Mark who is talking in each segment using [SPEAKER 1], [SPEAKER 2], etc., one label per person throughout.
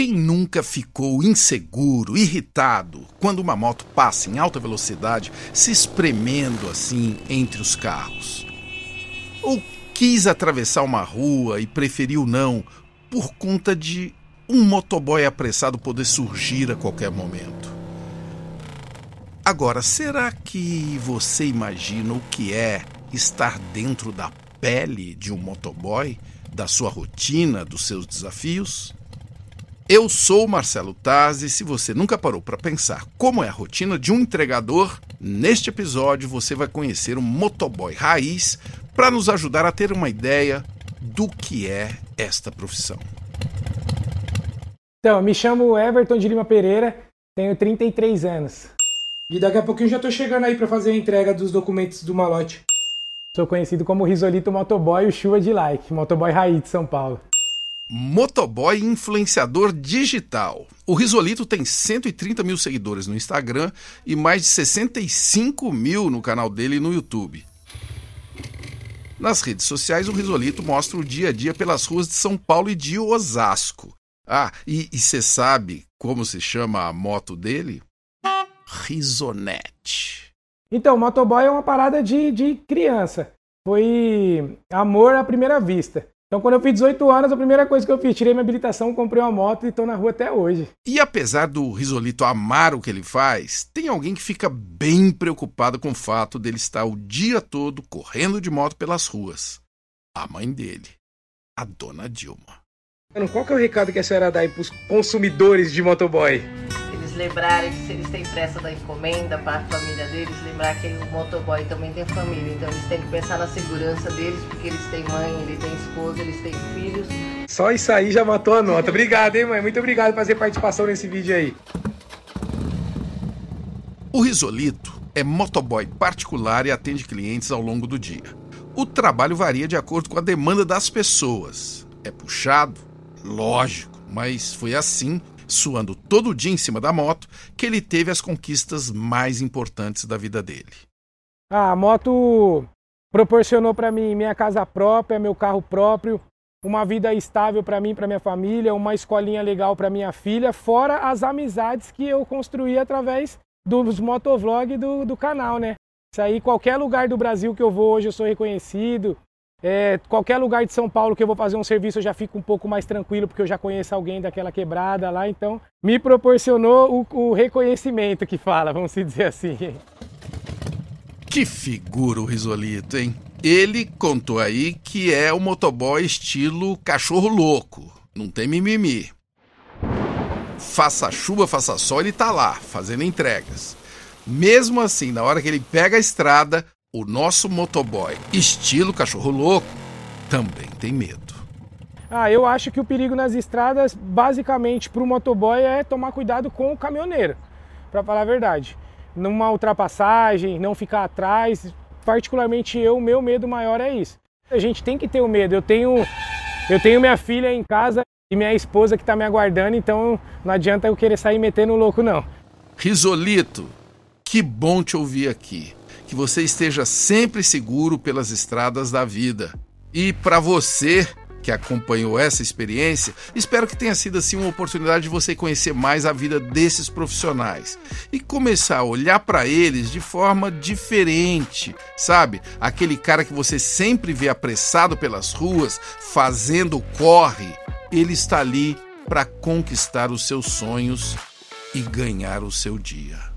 [SPEAKER 1] nunca ficou inseguro, irritado quando uma moto passa em alta velocidade, se espremendo assim entre os carros? Ou quis atravessar uma rua e preferiu não por conta de um motoboy apressado poder surgir a qualquer momento? Agora, será que você imagina o que é estar dentro da pele de um motoboy, da sua rotina, dos seus desafios? Eu sou Marcelo Taz e se você nunca parou para pensar como é a rotina de um entregador, neste episódio você vai conhecer um motoboy raiz para nos ajudar a ter uma ideia do que é esta profissão.
[SPEAKER 2] Então, me chamo Everton de Lima Pereira, tenho 33 anos. E daqui a pouquinho já tô chegando aí para fazer a entrega dos documentos do malote. Sou conhecido como Risolito Motoboy, o chuva de like, motoboy raiz de São Paulo.
[SPEAKER 1] Motoboy influenciador digital. O Risolito tem 130 mil seguidores no Instagram e mais de 65 mil no canal dele no YouTube. Nas redes sociais, o Risolito mostra o dia a dia pelas ruas de São Paulo e de Osasco. Ah, e você sabe como se chama a moto dele? Risonete.
[SPEAKER 2] Então, motoboy é uma parada de, de criança. Foi amor à primeira vista. Então, quando eu fiz 18 anos, a primeira coisa que eu fiz, tirei minha habilitação, comprei uma moto e estou na rua até hoje.
[SPEAKER 1] E apesar do Risolito amar o que ele faz, tem alguém que fica bem preocupado com o fato dele estar o dia todo correndo de moto pelas ruas. A mãe dele, a dona Dilma.
[SPEAKER 2] Qual que é o recado que a senhora dá aí para os consumidores de motoboy?
[SPEAKER 3] Eles lembrarem que se eles têm pressa da encomenda para a família deles, lembrar que o motoboy também tem família. Então eles têm que pensar na segurança deles, porque eles têm mãe, ele tem esposa, eles têm filhos.
[SPEAKER 2] Só isso aí já matou a nota. Obrigado, hein, mãe? Muito obrigado por fazer participação nesse vídeo aí.
[SPEAKER 1] O Risolito é motoboy particular e atende clientes ao longo do dia. O trabalho varia de acordo com a demanda das pessoas. É puxado? Lógico, mas foi assim suando todo dia em cima da moto, que ele teve as conquistas mais importantes da vida dele.
[SPEAKER 2] Ah, a moto proporcionou para mim minha casa própria, meu carro próprio, uma vida estável para mim, para minha família, uma escolinha legal para minha filha, fora as amizades que eu construí através dos motovlogs do, do canal, né? Isso aí, qualquer lugar do Brasil que eu vou hoje eu sou reconhecido. É, qualquer lugar de São Paulo que eu vou fazer um serviço eu já fico um pouco mais tranquilo porque eu já conheço alguém daquela quebrada lá, então me proporcionou o, o reconhecimento que fala, vamos dizer assim.
[SPEAKER 1] Que figura o Risolito, hein? Ele contou aí que é o motoboy estilo cachorro louco, não tem mimimi. Faça chuva, faça sol, ele tá lá, fazendo entregas. Mesmo assim, na hora que ele pega a estrada, o nosso motoboy, estilo cachorro louco, também tem medo.
[SPEAKER 2] Ah, eu acho que o perigo nas estradas, basicamente, para o motoboy é tomar cuidado com o caminhoneiro, para falar a verdade. Numa ultrapassagem, não ficar atrás. Particularmente eu, o meu medo maior é isso. A gente tem que ter o medo. Eu tenho, eu tenho minha filha em casa e minha esposa que está me aguardando, então não adianta eu querer sair metendo louco, não.
[SPEAKER 1] Risolito, que bom te ouvir aqui que você esteja sempre seguro pelas estradas da vida. E para você que acompanhou essa experiência, espero que tenha sido assim uma oportunidade de você conhecer mais a vida desses profissionais e começar a olhar para eles de forma diferente, sabe? Aquele cara que você sempre vê apressado pelas ruas, fazendo corre, ele está ali para conquistar os seus sonhos e ganhar o seu dia.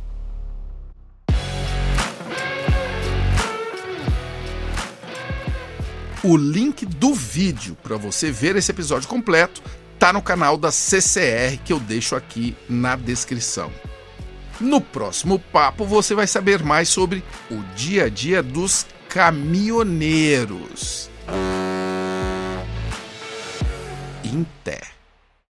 [SPEAKER 1] O link do vídeo para você ver esse episódio completo tá no canal da CCR que eu deixo aqui na descrição. No próximo papo você vai saber mais sobre o dia a dia dos caminhoneiros. Inter.